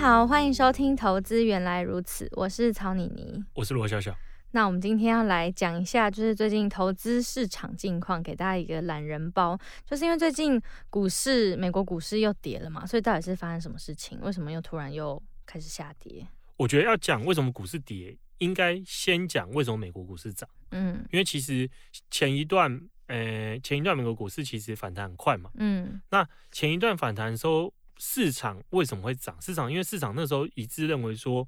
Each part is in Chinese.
好，欢迎收听《投资原来如此》，我是曹妮妮，我是罗小小。那我们今天要来讲一下，就是最近投资市场近况，给大家一个懒人包。就是因为最近股市，美国股市又跌了嘛，所以到底是发生什么事情？为什么又突然又开始下跌？我觉得要讲为什么股市跌，应该先讲为什么美国股市涨。嗯，因为其实前一段，呃，前一段美国股市其实反弹很快嘛。嗯，那前一段反弹的时候。市场为什么会涨？市场因为市场那时候一致认为说，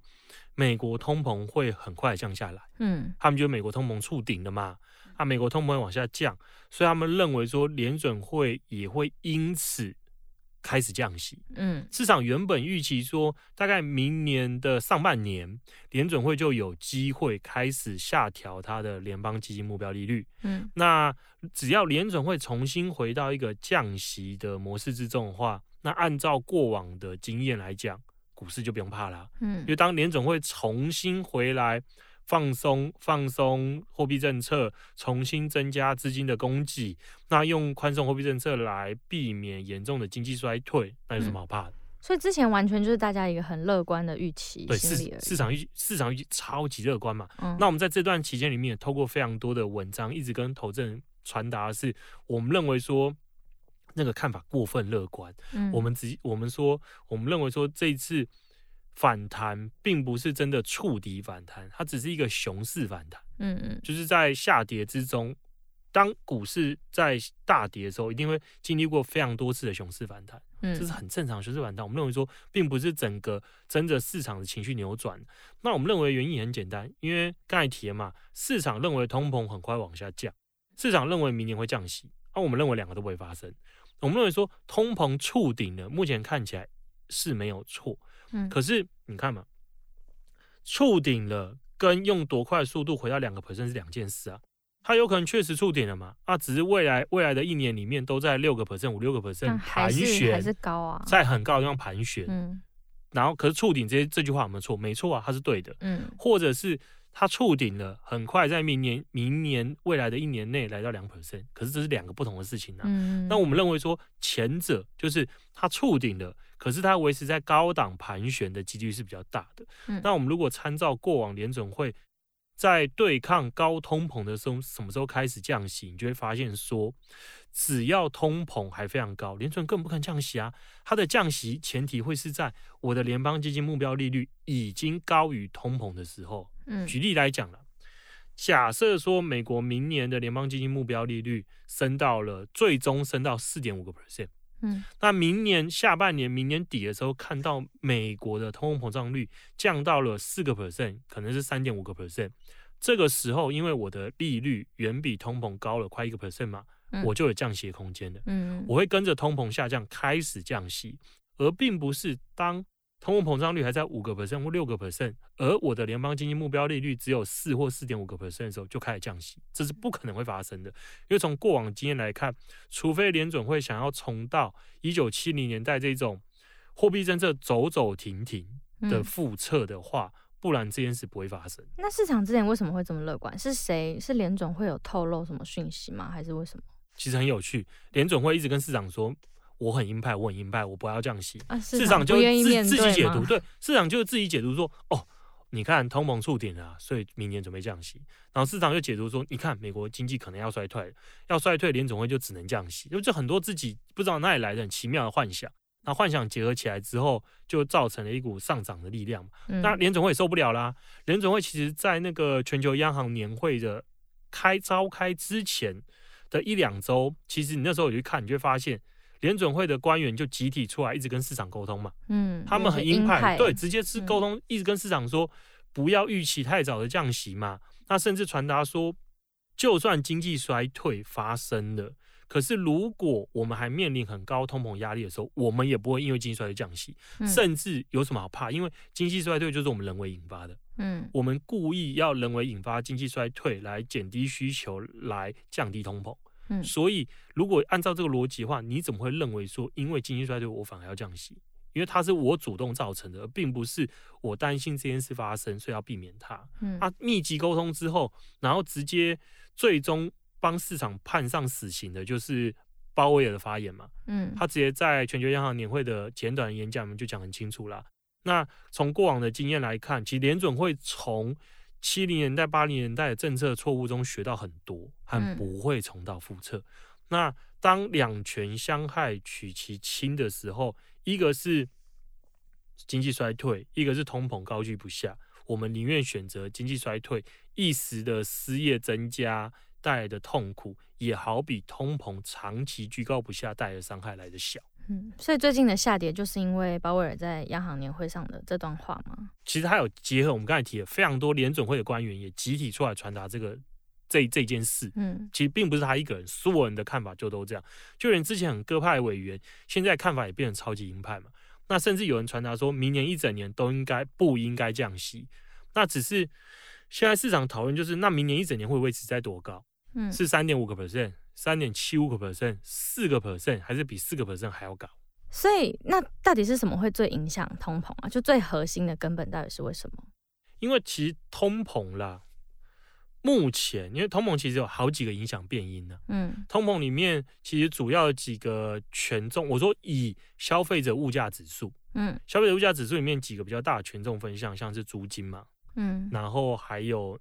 美国通膨会很快降下来。嗯，他们觉得美国通膨触顶了嘛，啊，美国通膨会往下降，所以他们认为说联准会也会因此开始降息。嗯，市场原本预期说，大概明年的上半年，联准会就有机会开始下调它的联邦基金目标利率。嗯，那只要联准会重新回到一个降息的模式之中的话。那按照过往的经验来讲，股市就不用怕了，嗯，因为当联总会重新回来放松放松货币政策，重新增加资金的供给，那用宽松货币政策来避免严重的经济衰退，那有什么好怕的？嗯，所以之前完全就是大家一个很乐观的预期，对市市场预市场预期超级乐观嘛，嗯，那我们在这段期间里面也，透过非常多的文章，一直跟投资人传达的是，我们认为说。那个看法过分乐观，嗯，我们只我们说，我们认为说这一次反弹并不是真的触底反弹，它只是一个熊市反弹，嗯嗯，就是在下跌之中，当股市在大跌的时候，一定会经历过非常多次的熊市反弹，嗯，这是很正常的熊市反弹。我们认为说，并不是整个真的市场的情绪扭转。那我们认为原因很简单，因为刚才提了嘛，市场认为通膨很快往下降，市场认为明年会降息，那我们认为两个都不会发生。我们认为说通膨触顶了，目前看起来是没有错。嗯，可是你看嘛，触顶了跟用多快速度回到两个 percent 是两件事啊。它有可能确实触顶了嘛？啊，只是未来未来的一年里面都在六个 percent 五六个 percent 盘旋，还是高啊，在很高的地方盘旋。嗯，然后可是触顶这这句话有没有错？没错啊，它是对的。嗯，或者是。它触顶了，很快在明年、明年未来的一年内来到两 percent，可是这是两个不同的事情啊。嗯，那我们认为说，前者就是它触顶了，可是它维持在高档盘旋的几率是比较大的。嗯，那我们如果参照过往联准会在对抗高通膨的时候，什么时候开始降息，你就会发现说，只要通膨还非常高，联准更不肯降息啊。它的降息前提会是在我的联邦基金目标利率已经高于通膨的时候。嗯，举例来讲了，假设说美国明年的联邦基金目标利率升到了最终升到四点五个 percent，嗯，那明年下半年、明年底的时候，看到美国的通货膨胀率降到了四个 percent，可能是三点五个 percent，这个时候因为我的利率远比通膨高了快一个 percent 嘛，我就有降息的空间了，嗯，我会跟着通膨下降开始降息，而并不是当。通货膨胀率还在五个 percent 或六个 percent，而我的联邦经济目标利率只有四或四点五个 percent 的时候，就开始降息，这是不可能会发生的。因为从过往经验来看，除非联准会想要重到一九七零年代这种货币政策走走停停的复测的话，嗯，不然这件事不会发生。那市场之前为什么会这么乐观？是谁？是联准会有透露什么讯息吗？还是为什么？其实很有趣，联准会一直跟市场说。我很鹰派，我很鹰派，我不要降息。啊、市场就自自己解读，对，市场就自己解读说，哦，你看通膨触顶了，啊，所以明年准备降息。然后市场就解读说，你看美国经济可能要衰退，要衰退，联总会就只能降息。就就很多自己不知道哪里来的很奇妙的幻想，那幻想结合起来之后，就造成了一股上涨的力量。嗯、那联总会也受不了啦。联总会其实在那个全球央行年会的开召开之前的一两周，其实你那时候有去看，你就会发现。联准会的官员就集体出来，一直跟市场沟通嘛。嗯，他们很鹰派，派，对，直接是沟通，一直跟市场说不要预期太早的降息嘛。那甚至传达说，就算经济衰退发生了，可是如果我们还面临很高通膨压力的时候，我们也不会因为经济衰退降息，嗯、甚至有什么好怕？因为经济衰退就是我们人为引发的。嗯，我们故意要人为引发经济衰退来减低需求，来降低通膨。嗯，所以如果按照这个逻辑的话，你怎么会认为说因为经济衰退我反而要降息？因为它是我主动造成的，而并不是我担心这件事发生，所以要避免它。嗯，他密集沟通之后，然后直接最终帮市场判上死刑的，就是鲍威尔的发言嘛。嗯，他直接在全球央行年会的简短演讲里面就讲很清楚了。那从过往的经验来看，其实联准会从七零年代、八零年代的政策错误中学到很多，很不会重蹈覆辙。那当两权相害取其轻的时候，一个是经济衰退，一个是通膨高居不下。我们宁愿选择经济衰退，一时的失业增加带来的痛苦，也好比通膨长期居高不下带来的伤害来的小。嗯，所以最近的下跌就是因为鲍威尔在央行年会上的这段话吗？其实他有结合我们刚才提的非常多联准会的官员也集体出来传达这个这这件事。嗯，其实并不是他一个人，所有人的看法就都这样。就连之前很鸽派的委员，现在看法也变成超级鹰派嘛。那甚至有人传达说，明年一整年都应该不应该降息。那只是现在市场讨论就是，那明年一整年会维持在多高？嗯，是三点五个 percent。三点七五个 percent，四个 percent，还是比四个 percent 还要高？所以那到底是什么会最影响通膨啊？就最核心的根本到底是为什么？因为其实通膨啦，目前因为通膨其实有好几个影响变因呢。嗯，通膨里面其实主要有几个权重，我说以消费者物价指数，嗯，消费者物价指数里面几个比较大的权重分项，像是租金嘛，嗯，然后还有。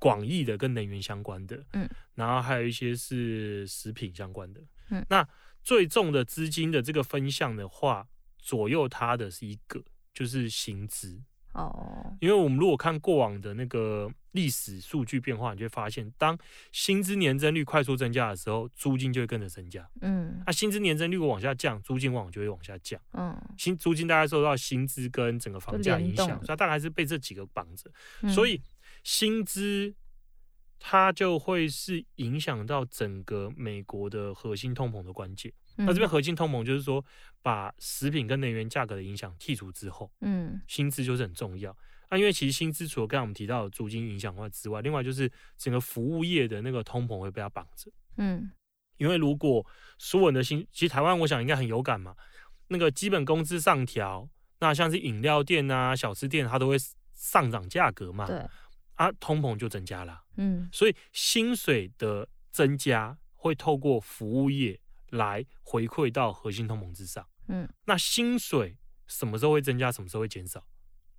广义的跟能源相关的，嗯，然后还有一些是食品相关的，嗯，那最重的资金的这个分项的话，左右它的是一个，就是薪资哦，因为我们如果看过往的那个历史数据变化，你就会发现，当薪资年增率快速增加的时候，租金就会跟着增加，嗯，那薪资年增率往下降，租金往往就会往下降，嗯，薪租金大概受到薪资跟整个房价影响，所以它大概是被这几个绑着，嗯，所以。薪资，它就会是影响到整个美国的核心通膨的关键。嗯、那这边核心通膨就是说，把食品跟能源价格的影响剔除之后，嗯，薪资就是很重要。那、啊、因为其实薪资除了刚才我们提到的租金影响外之外，另外就是整个服务业的那个通膨会被它绑着。嗯，因为如果所有人的薪，其实台湾我想应该很有感嘛，那个基本工资上调，那像是饮料店啊、小吃店，它都会上涨价格嘛。对。啊，通膨就增加了，嗯，所以薪水的增加会透过服务业来回馈到核心通膨之上，嗯，那薪水什么时候会增加，什么时候会减少，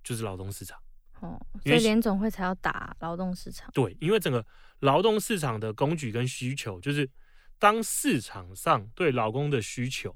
就是劳动市场，哦，所以联总会才要打劳动市场，对，因为整个劳动市场的供给跟需求，就是当市场上对劳工的需求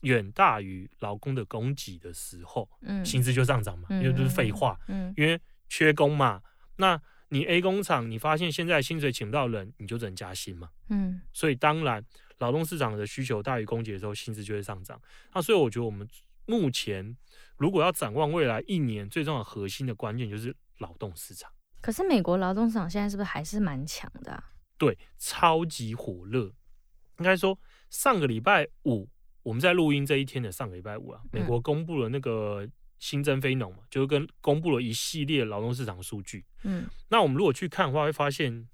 远大于劳工的供给的时候，嗯，薪资就上涨嘛，因为这是废话，嗯，因为缺工嘛。那你 A 工厂，你发现现在薪水请不到人，你就只能加薪嘛。嗯，所以当然劳动市场的需求大于供给的时候，薪资就会上涨。那所以我觉得我们目前如果要展望未来一年，最重要的核心的关键就是劳动市场。可是美国劳动市场现在是不是还是蛮强的啊？对，超级火热。应该说上个礼拜五，我们在录音这一天的上个礼拜五啊，美国公布了那个。新增非农嘛，就是跟公布了一系列劳动市场数据。嗯，那我们如果去看的话，会发现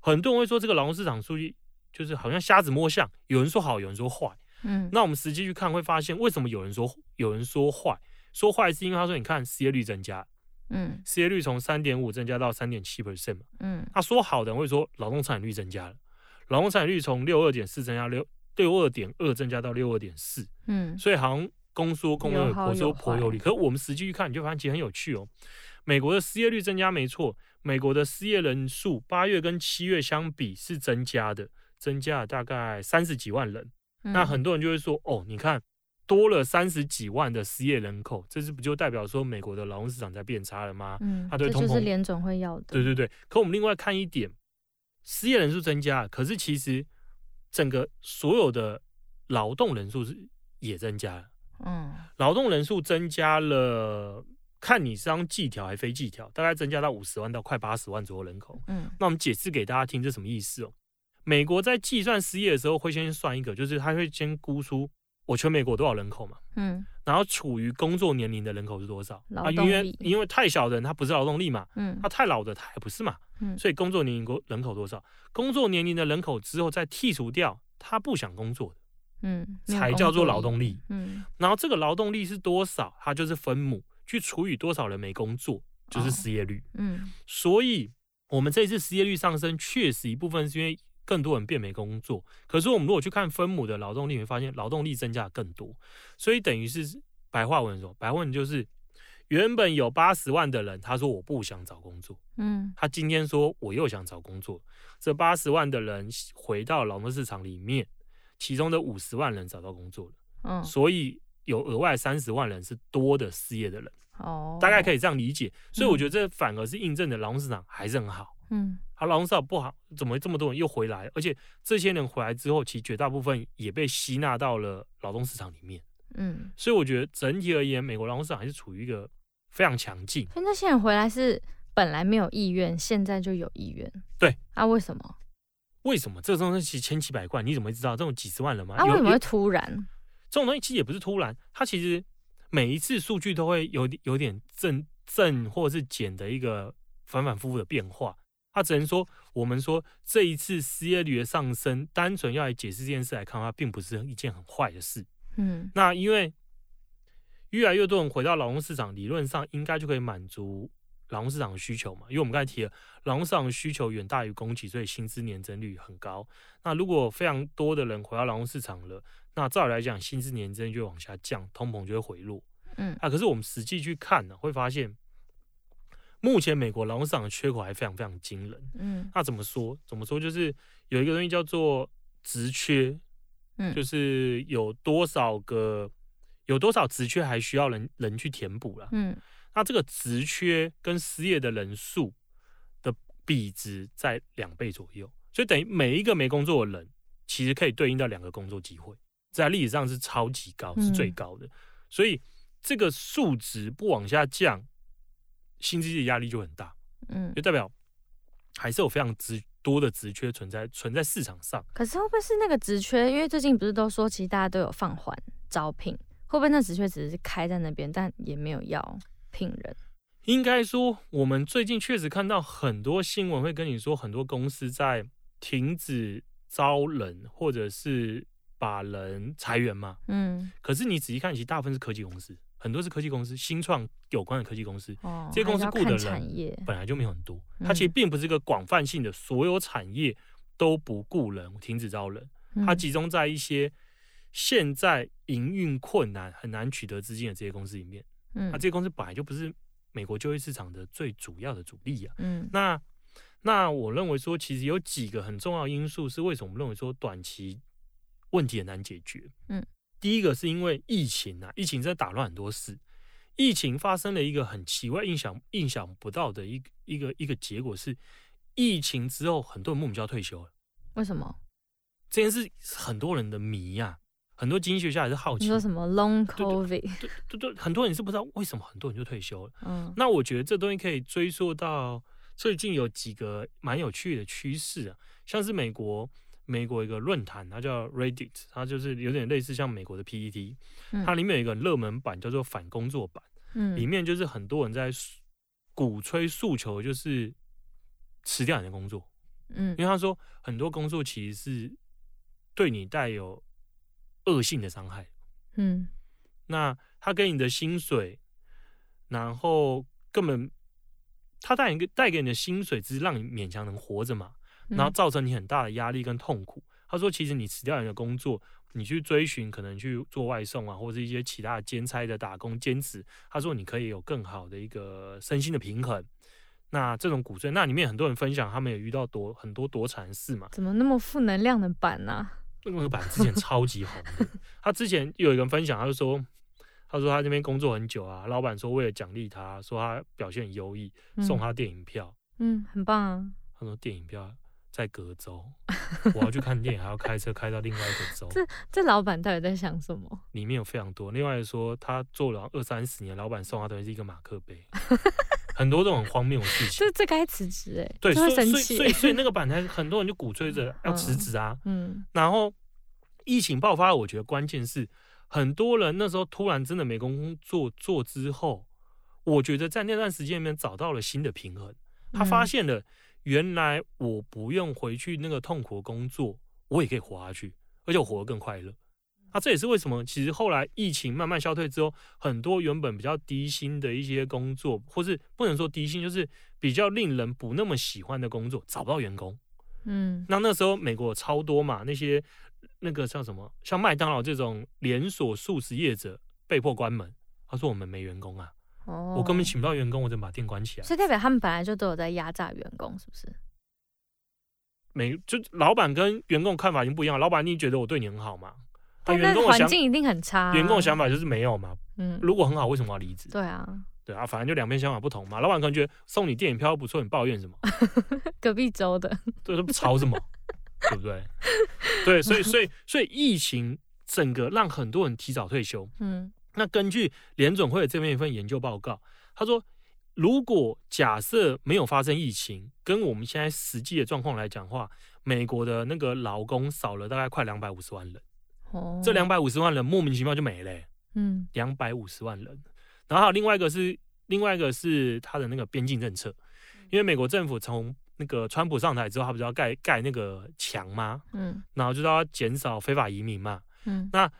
很多人会说这个劳动市场数据就是好像瞎子摸象，有人说好，有人说坏。嗯，那我们实际去看会发现，为什么有人说有人说坏？说坏是因为他说你看失业率增加，嗯，失业率从三点五增加到三点七 percent 嘛。嗯，他说好的人会说劳动参与率增加了，劳动参与率从六二点四增加六六二点二增加到六二点四。嗯，所以好像。公说公有理，婆说婆有理。可是我们实际去看，你就发现其实很有趣哦。美国的失业率增加没错，美国的失业人数八月跟七月相比是增加的，增加了大概三十几万人。嗯、那很多人就会说，哦，你看多了三十几万的失业人口，这是不就代表说美国的劳动市场在变差了吗？嗯，他对通膨，这就是联总会要的。对对对。可我们另外看一点，失业人数增加，可是其实整个所有的劳动人数是也增加了。嗯，劳动人数增加了，看你是当计条还非计条，大概增加到五十万到快八十万左右人口。嗯，那我们解释给大家听，这什么意思哦？美国在计算失业的时候会先算一个，就是他会先估出我全美国多少人口嘛，嗯，然后处于工作年龄的人口是多少。啊？因为因为太小的人他不是劳动力嘛，嗯，他太老的他也不是嘛，嗯，所以工作年龄人口多少？工作年龄的人口之后再剔除掉他不想工作的，嗯，才叫做劳动力，嗯，然后这个劳动力是多少？它就是分母去除以多少人没工作，就是失业率，嗯，所以我们这次失业率上升，确实一部分是因为。更多人变没工作，可是我们如果去看分母的劳动力，会发现劳动力增加更多，所以等于是白话文说，白话文就是原本有八十万的人，他说我不想找工作，嗯，他今天说我又想找工作，这八十万的人回到劳动市场里面，其中的五十万人找到工作了，嗯，所以有额外三十万人是多的失业的人，哦，大概可以这样理解，所以我觉得这反而是印证的劳动市场还是很好。嗯，好，劳动市场不好，怎么这么多人又回来？而且这些人回来之后，其实绝大部分也被吸纳到了劳动市场里面。嗯，所以我觉得整体而言，美国劳动市场还是处于一个非常强劲。所以那些人回来是本来没有意愿，现在就有意愿。对啊，为什么？为什么这个东西其实千奇百怪？你怎么会知道这种几十万人吗？啊，为什么会突然？这种东西其实也不是突然，它其实每一次数据都会有有点正正或者是减的一个反反复复的变化。它只能说，我们说这一次失业率的上升，单纯要来解释这件事来看的话，并不是一件很坏的事。嗯，那因为越来越多人回到劳动市场，理论上应该就可以满足劳动市场的需求嘛。因为我们刚才提了，劳动市场的需求远大于供给，所以薪资年增率很高。那如果非常多的人回到劳动市场了，那照理来讲，薪资年增就会往下降，通膨就会回落。嗯，啊，可是我们实际去看呢，会发现。目前美国劳动市场的缺口还非常非常惊人，嗯，那怎么说？怎么说？就是有一个东西叫做职缺，嗯，就是有多少个有多少职缺还需要人人去填补了，嗯，那这个职缺跟失业的人数的比值在两倍左右，所以等于每一个没工作的人，其实可以对应到两个工作机会，在历史上是超级高，是最高的，所以这个数值不往下降。薪资的压力就很大，嗯，就代表还是有非常职多的职缺存在存在市场上。可是会不会是那个职缺？因为最近不是都说，其实大家都有放缓招聘，会不会那职缺只是开在那边，但也没有要聘人？应该说，我们最近确实看到很多新闻会跟你说，很多公司在停止招人，或者是把人裁员嘛。嗯，可是你仔细看，其实大部分是科技公司。很多是科技公司，新创有关的科技公司，哦、这些公司雇的人本来就没有很多。它其实并不是一个广泛性的，所有产业都不雇人，停止招人。它集中在一些现在营运困难、很难取得资金的这些公司里面。嗯，那这些公司本来就不是美国就业市场的最主要的主力啊。嗯，那那我认为说，其实有几个很重要因素是为什么我们认为说短期问题很难解决。嗯。第一个是因为疫情啊，疫情在打乱很多事。疫情发生了一个很奇怪、意想意想不到的一个一个一个结果是，疫情之后很多人莫名其妙退休了。为什么？这件事很多人的谜呀、啊，很多经济学家还是好奇。你说什么 Long COVID？对对，对对，很多人是不知道为什么很多人就退休了。嗯，那我觉得这东西可以追溯到最近有几个蛮有趣的趋势啊，像是美国。美国一个论坛，它叫 Reddit，它就是有点类似像美国的 PTT，它里面有一个热门版叫做反工作版，嗯，里面就是很多人在鼓吹诉求，就是辞掉你的工作，嗯，因为他说很多工作其实是对你带有恶性的伤害，嗯，那他给你的薪水，然后根本他带一个带给你的薪水，只是让你勉强能活着嘛。然后造成你很大的压力跟痛苦。他说，其实你辞掉你的工作，你去追寻可能去做外送啊，或者一些其他的兼差的打工兼职。他说，你可以有更好的一个身心的平衡。那这种骨髓，那里面很多人分享，他们也遇到多很多多惨事嘛。怎么那么负能量的版呢？那个版之前超级红的。他之前有一个人分享，他就说，他说他这边工作很久啊，老板说为了奖励他，说他表现很优异，送他电影票。嗯，嗯，很棒啊。他说电影票。在隔州，我要去看电影，还要开车开到另外一个州。这这老板到底在想什么？里面有非常多。另外说，他做了二三十年，老板送他的是一个马克杯，很多这种很荒谬的事情。这这该辞职哎，对，所以所以所以 所以那个板台很多人就鼓吹着要辞职啊。嗯，然后疫情爆发，我觉得关键是很多人那时候突然真的没工作做之后，我觉得在那段时间里面找到了新的平衡。他发现了原来我不用回去那个痛苦的工作，我也可以活下去，而且我活得更快乐。那、啊、这也是为什么，其实后来疫情慢慢消退之后，很多原本比较低薪的一些工作，或是不能说低薪，就是比较令人不那么喜欢的工作，找不到员工。嗯，那那时候美国超多嘛，那些那个像什么，像麦当劳这种连锁素食业者被迫关门。他说我们没员工啊，哦，我根本请不到员工，我就把店关起来。所以代表他们本来就都有在压榨员工，是不是？每就老板跟员工看法已经不一样，老板你觉得我对你很好吗？但员工的环境一定很差，啊。员工的想法就是没有嘛。嗯，如果很好，为什么要离职？对啊，对啊，反正就两边想法不同嘛。老板可能觉得送你电影票不错，你抱怨什么？隔壁州的，对，不吵什么？对不对？对，所以所以所以疫情整个让很多人提早退休。嗯，那根据联准会这边一份研究报告，他说，如果假设没有发生疫情，跟我们现在实际的状况来讲的话，美国的那个劳工少了大概快两百五十万人。这两百五十万人莫名其妙就没了，欸，嗯，两百五十万人，然后还有另外一个是另外一个是他的那个边境政策，因为美国政府从那个川普上台之后，他不是要盖盖那个墙吗？嗯，然后就是要减少非法移民嘛，嗯，那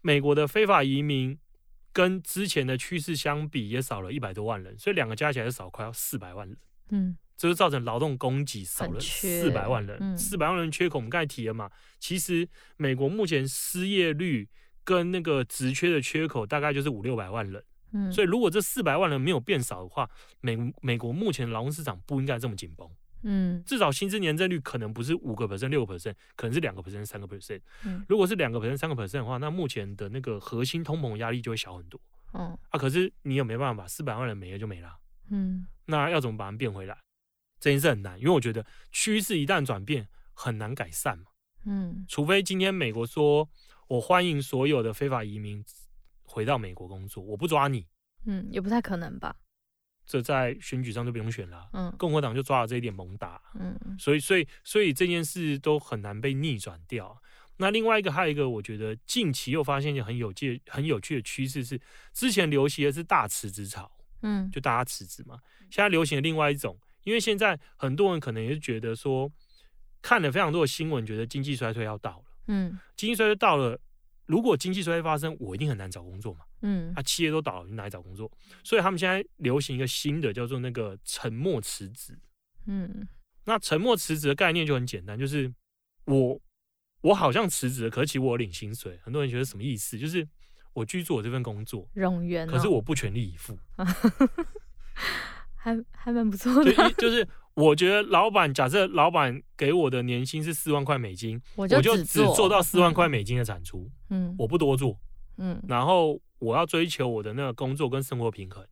美国的非法移民跟之前的趋势相比，也少了一百多万人，所以两个加起来就少快要四百万人，嗯。这就造成劳动供给少了四百万人，四百、嗯、万人缺口，我们刚才提了嘛。其实美国目前失业率跟那个职缺的缺口大概就是五六百万人，嗯，所以如果这四百万人没有变少的话，美美国目前劳动市场不应该这么紧绷，嗯，至少薪资年增率可能不是五个 percent 六个 percent，可能是两个 percent 三个 percent，嗯，如果是两个 percent 三个 percent 的话，那目前的那个核心通膨压力就会小很多，嗯，啊，可是你又没办法，四百万人没了就没了，嗯，那要怎么把它变回来？这件事很难，因为我觉得趋势一旦转变，很难改善嘛。嗯，除非今天美国说，我欢迎所有的非法移民回到美国工作，我不抓你。嗯，也不太可能吧。这在选举上就不用选了。嗯，共和党就抓了这一点猛打。嗯，所以，所以，所以这件事都很难被逆转掉。那另外一个，还有一个，我觉得近期又发现一个很有趣、很有趣的趋势是，之前流行的是大辞职潮。嗯，就大家辞职嘛。现在流行的另外一种。因为现在很多人可能也是觉得说，看了非常多的新闻，觉得经济衰退要到了。嗯，经济衰退到了，如果经济衰退发生，我一定很难找工作嘛。嗯，啊，企业都倒了，你哪里找工作？所以他们现在流行一个新的叫做那个沉默辞职。嗯，那沉默辞职的概念就很简单，就是我我好像辞职了，可是其实我有领薪水。很多人觉得什么意思？就是我继续做我这份工作，冗员，可是我不全力以赴。还还蛮不错的，就 就是我觉得老板，假设老板给我的年薪是四万块美金，我就只做到四万块美金的产出，嗯，我不多做，嗯，然后我要追求我的那个工作跟生活平衡，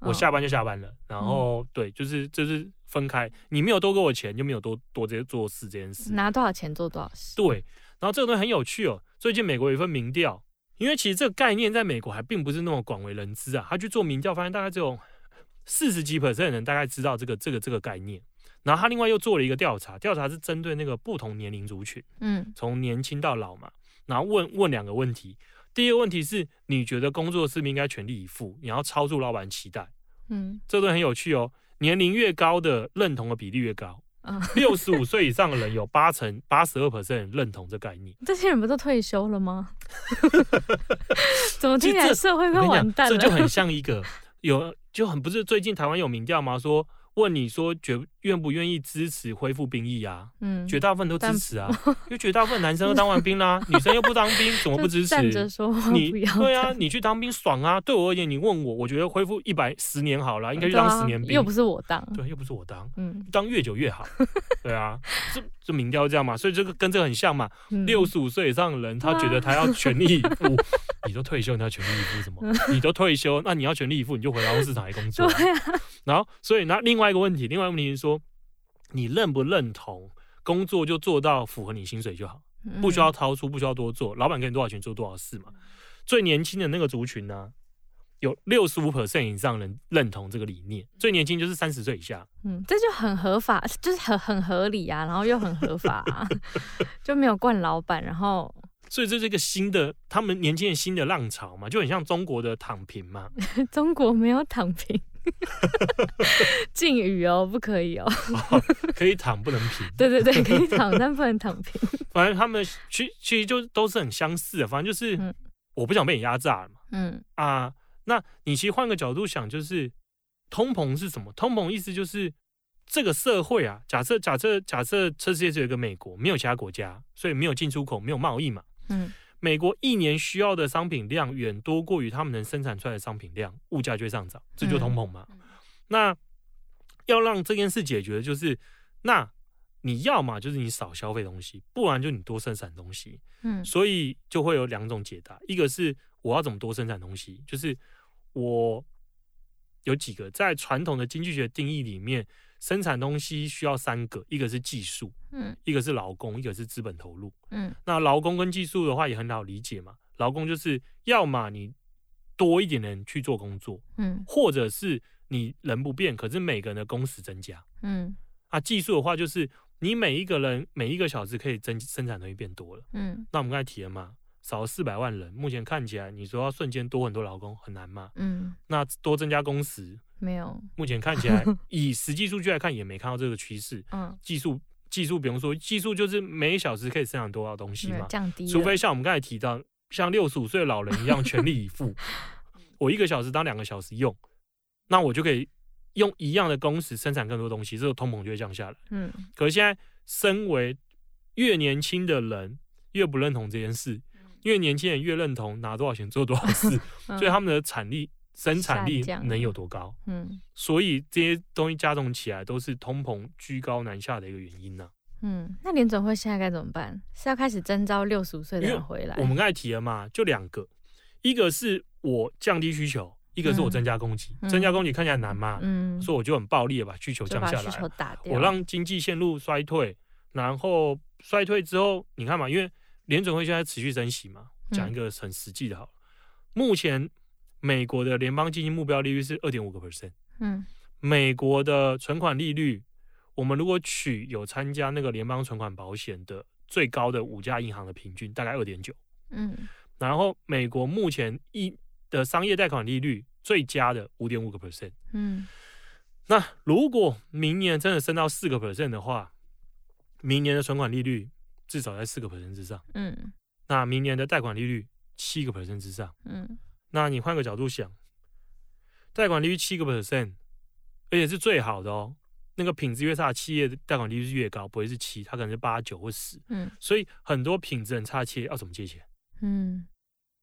我下班就下班了，然后对，就是就是分开，你没有多给我钱，就没有多多这些做事这件事，拿多少钱做多少事，对，然后这个东西很有趣哦，最近美国有一份民调，因为其实这个概念在美国还并不是那么广为人知啊，他去做民调发现大概只有。四十几 percent 的人大概知道这个这个这个概念，然后他另外又做了一个调查，调查是针对那个不同年龄族群，嗯，从年轻到老嘛，然后问问两个问题，第一个问题是你觉得工作是不是应该全力以赴，你要超出老板期待，嗯，这都很有趣哦，年龄越高的认同的比例越高，六十五岁以上的人有八成八十二 percent 认同这概念，这些人不都退休了吗？怎么听起来社会会完蛋了？这就很像一个。有就很不是最近台湾有民调吗？说问你说觉愿不愿意支持恢复兵役啊？嗯，绝大部分都支持啊，因为绝大部分男生都当完兵啦，女生又不当兵，怎么不支持？你对啊，你去当兵爽啊！对我而言，你问我，我觉得恢复一百十年好了，应该去当十年兵，又不是我当，对，又不是我当，嗯，当越久越好，对啊，这这民调这样嘛，所以这个跟这个很像嘛，六十五岁以上的人，他觉得他要全力以赴。你都退休，你要全力以赴什么？你都退休，那你要全力以赴，你就回劳动市场来工作。对啊。然后，所以那另外一个问题，另外一个问题是说，你认不认同工作就做到符合你薪水就好，不需要掏出，不需要多做，老板给你多少钱做多少事嘛。最年轻的那个族群呢，有六十五 percent 以上人认同这个理念，最年轻就是三十岁以下。嗯，这就很合法，就是很很合理啊，然后又很合法啊，就没有惯老板，然后。所以这是一个新的，他们年轻人新的浪潮嘛，就很像中国的躺平嘛。中国没有躺平，禁语哦，不可以哦，哦。可以躺不能平。对对对，可以躺但不能躺平。反正他们其其实就都是很相似的，反正就是，嗯、我不想被你压榨了嘛。嗯啊，那你其实换个角度想，就是通膨是什么？通膨意思就是这个社会啊，假设假设假设这世界只有一个美国，没有其他国家，所以没有进出口，没有贸易嘛。嗯，美国一年需要的商品量远多过于他们能生产出来的商品量，物价就会上涨，这就通膨嘛。嗯、那要让这件事解决就是，那你要嘛就是你少消费东西，不然就你多生产东西。嗯，所以就会有两种解答，一个是我要怎么多生产东西，就是我有几个在传统的经济学定义里面。生产东西需要三个，一个是技术，嗯，一个是劳工，一个是资本投入，嗯。那劳工跟技术的话也很好理解嘛，劳工就是要么你多一点人去做工作，嗯，或者是你人不变，可是每个人的工时增加，嗯。啊，技术的话就是你每一个人每一个小时可以增生产东西变多了，嗯。那我们刚才提了嘛，少了四百万人，目前看起来你说要瞬间多很多劳工很难嘛，嗯。那多增加工时。没有，目前看起来 以实际数据来看，也没看到这个趋势。嗯，技术技术，比方说技术就是每小时可以生产多少东西嘛？降低。除非像我们刚才提到，像六十五岁的老人一样全力以赴，我一个小时当两个小时用，那我就可以用一样的工时生产更多东西，这个通膨就会降下来。嗯。可是现在，身为越年轻的人越不认同这件事，越年轻人越认同拿多少钱做多少 事，所以他们的产力。生产力能有多高？嗯，所以这些东西加总起来都是通膨居高难下的一个原因呢、啊。嗯，那联总会现在该怎么办？是要开始征召六十五岁的人回来？我们刚才提了嘛，就两个，一个是我降低需求，一个是我增加供给。嗯、增加供给看起来难嘛？嗯，所以我就很暴力的把需求降下来，我让经济陷入衰退，然后衰退之后，你看嘛，因为联准会现在持续升息嘛，讲一个很实际的好，目前。美国的联邦基金目标利率是二点五个 percent。嗯，美国的存款利率，我们如果取有参加那个联邦存款保险的最高的五家银行的平均，大概二点九。嗯，然后美国目前一的商业贷款利率最佳的五点五个 percent。嗯，那如果明年真的升到四个 percent 的话，明年的存款利率至少在四个 percent 之上。嗯，那明年的贷款利率七个 percent 之上。嗯。那你换个角度想，贷款利率七个 percent，而且是最好的哦。那个品质越差的企业的贷款利率是越高，不会是七，它可能是八九或十。嗯，所以很多品质很差的企业要怎么借钱？嗯，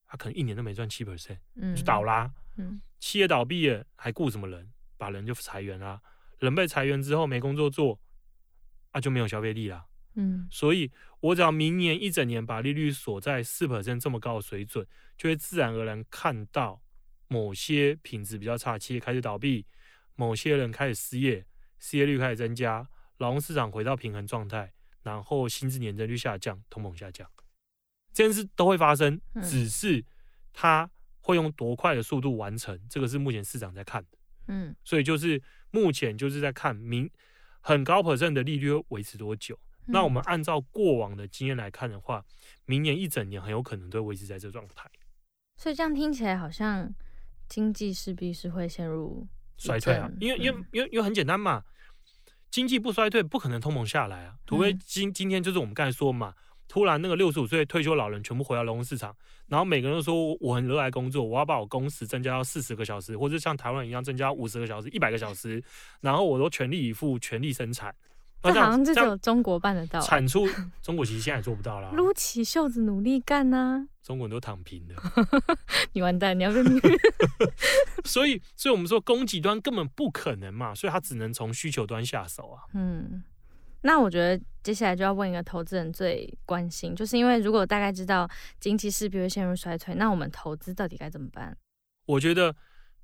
他可能一年都没赚七 percent，就倒啦。嗯，企业倒闭了还雇什么人？把人就裁员啦。人被裁员之后没工作做，啊就没有消费力啦。嗯，所以我只要明年一整年把利率锁在四 percent 这么高的水准，就会自然而然看到某些品质比较差的企业开始倒闭，某些人开始失业，失业率开始增加，劳动市场回到平衡状态，然后薪资年增率下降，通膨下降，这件事都会发生，只是它会用多快的速度完成，这个是目前市场在看的。嗯，所以就是目前就是在看明很高 percent 的利率会维持多久。那我们按照过往的经验来看的话，明年一整年很有可能都会维持在这状态。所以这样听起来好像经济势必是会陷入衰退啊，因为因为因为因为很简单嘛，经济不衰退不可能通膨下来啊，除非今今天就是我们刚才说嘛，突然那个六十五岁退休老人全部回到劳动市场，然后每个人都说我很热爱工作，我要把我工时增加到四十个小时，或者像台湾一样增加五十个小时、一百个小时，然后我都全力以赴、全力生产。这好像就只有中国办得到，产出中国其实现在也做不到啦。撸起袖子努力干呐！中国人都躺平的，你完蛋，你要被灭。所以，所以我们说供给端根本不可能嘛，所以他只能从需求端下手啊。嗯，那我觉得接下来就要问一个投资人最关心，就是因为如果大概知道经济势必会陷入衰退，那我们投资到底该怎么办？我觉得。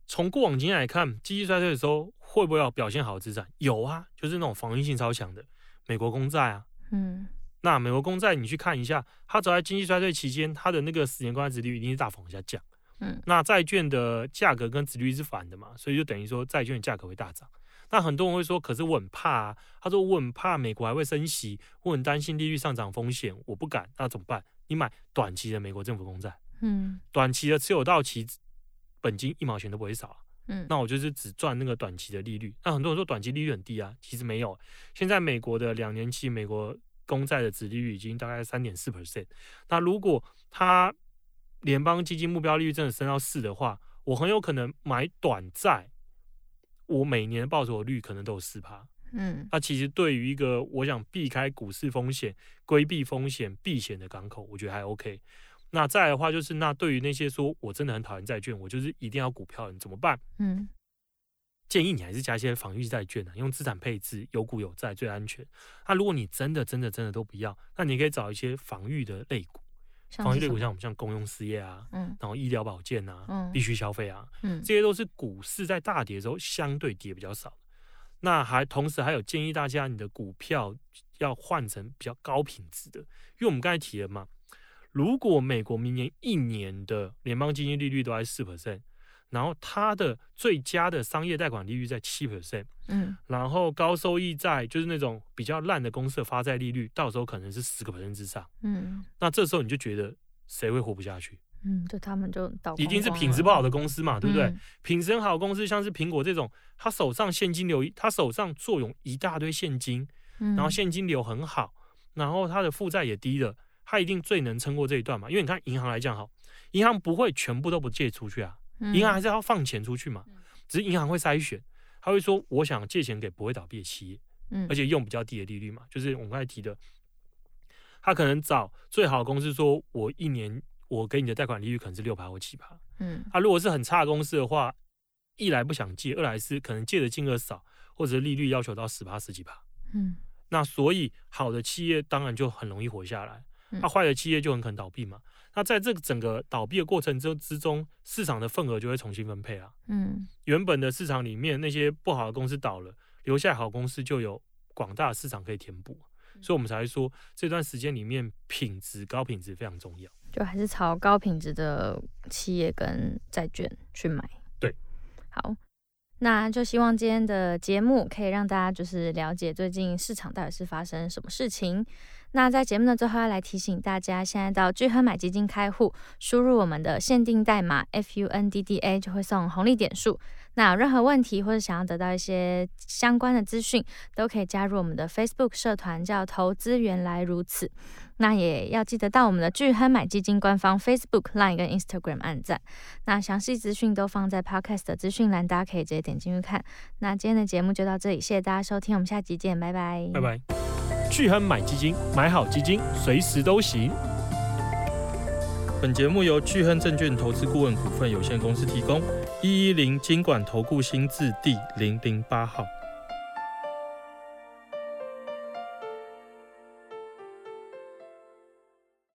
从过往经验来看，经济衰退的时候会不会有表现好的资产？有啊，就是那种防御性超强的美国公债啊。嗯，那美国公债你去看一下，它走在经济衰退期间，它的那个十年公债殖利率一定是大幅往下降。嗯，那债券的价格跟殖利率是反的嘛，所以就等于说债券的价格会大涨。那很多人会说，可是我很怕啊。他说我很怕美国还会升息，我很担心利率上涨风险，我不敢。那怎么办？你买短期的美国政府公债，嗯，短期的持有到期，本金一毛钱都不会少。嗯，那我就是只赚那个短期的利率。那很多人说短期利率很低啊，其实没有。现在美国的两年期美国公债的殖利率已经大概三点四 percent。那如果它联邦基金目标利率真的升到四的话，我很有可能买短债，我每年的报酬率可能都有四趴。嗯，那其实对于一个我想避开股市风险、规避风险、避险的港口，我觉得还 OK。那再来的话就是，那对于那些说我真的很讨厌债券，我就是一定要股票，你怎么办？嗯，建议你还是加一些防御债券啊，用资产配置，有股有债最安全。那如果你真的真的真的都不要，那你可以找一些防御的类股，防御类股像我们像公用事业啊，嗯，然后医疗保健啊，嗯，必须消费啊，嗯，这些都是股市在大跌的时候相对跌比较少。那还同时还有建议大家，你的股票要换成比较高品质的，因为我们刚才提了嘛。如果美国明年一年的联邦基金利率都在四 percent，然后它的最佳的商业贷款利率在七 percent，嗯，然后高收益债就是那种比较烂的公司的发债利率，到时候可能是十个 percent 之上，嗯，那这时候你就觉得谁会活不下去？嗯，就他们就倒一定是品质不好的公司嘛，对不对？嗯、品质很好的公司，像是苹果这种，他手上现金流，他手上坐拥一大堆现金，然后现金流很好，然后他的负债也低了。他一定最能撑过这一段嘛？因为你看银行来讲，好，银行不会全部都不借出去啊，银行还是要放钱出去嘛。只是银行会筛选，他会说，我想借钱给不会倒闭的企业，嗯，而且用比较低的利率嘛，就是我们刚才提的，他可能找最好的公司说，我一年我给你的贷款利率可能是六趴或七趴，嗯，他如果是很差的公司的话，一来不想借，二来是可能借的金额少，或者利率要求到十趴十几趴，嗯，那所以好的企业当然就很容易活下来。那坏的企业就很可能倒闭嘛。那在这个整个倒闭的过程之之中，市场的份额就会重新分配啊。嗯，原本的市场里面那些不好的公司倒了，留下好公司就有广大的市场可以填补。所以我们才会说这段时间里面品质高品质非常重要。就还是朝高品质的企业跟债券去买。对，好。那就希望今天的节目可以让大家就是了解最近市场到底是发生什么事情。那在节目的最后要来提醒大家，现在到巨亨买基金开户，输入我们的限定代码 FUNDDA 就会送红利点数。那有任何问题或者想要得到一些相关的资讯，都可以加入我们的 Facebook 社团，叫“投资原来如此”。那也要记得到我们的巨亨买基金官方 Facebook、Line 跟 Instagram 按赞。那详细资讯都放在 Podcast 的资讯栏，大家可以直接点进去看。那今天的节目就到这里，谢谢大家收听，我们下集见，拜拜，拜拜。巨亨买基金，买好基金，随时都行。本节目由巨亨证券投资顾问股份有限公司提供。一一零经管投顾新字第零零八号。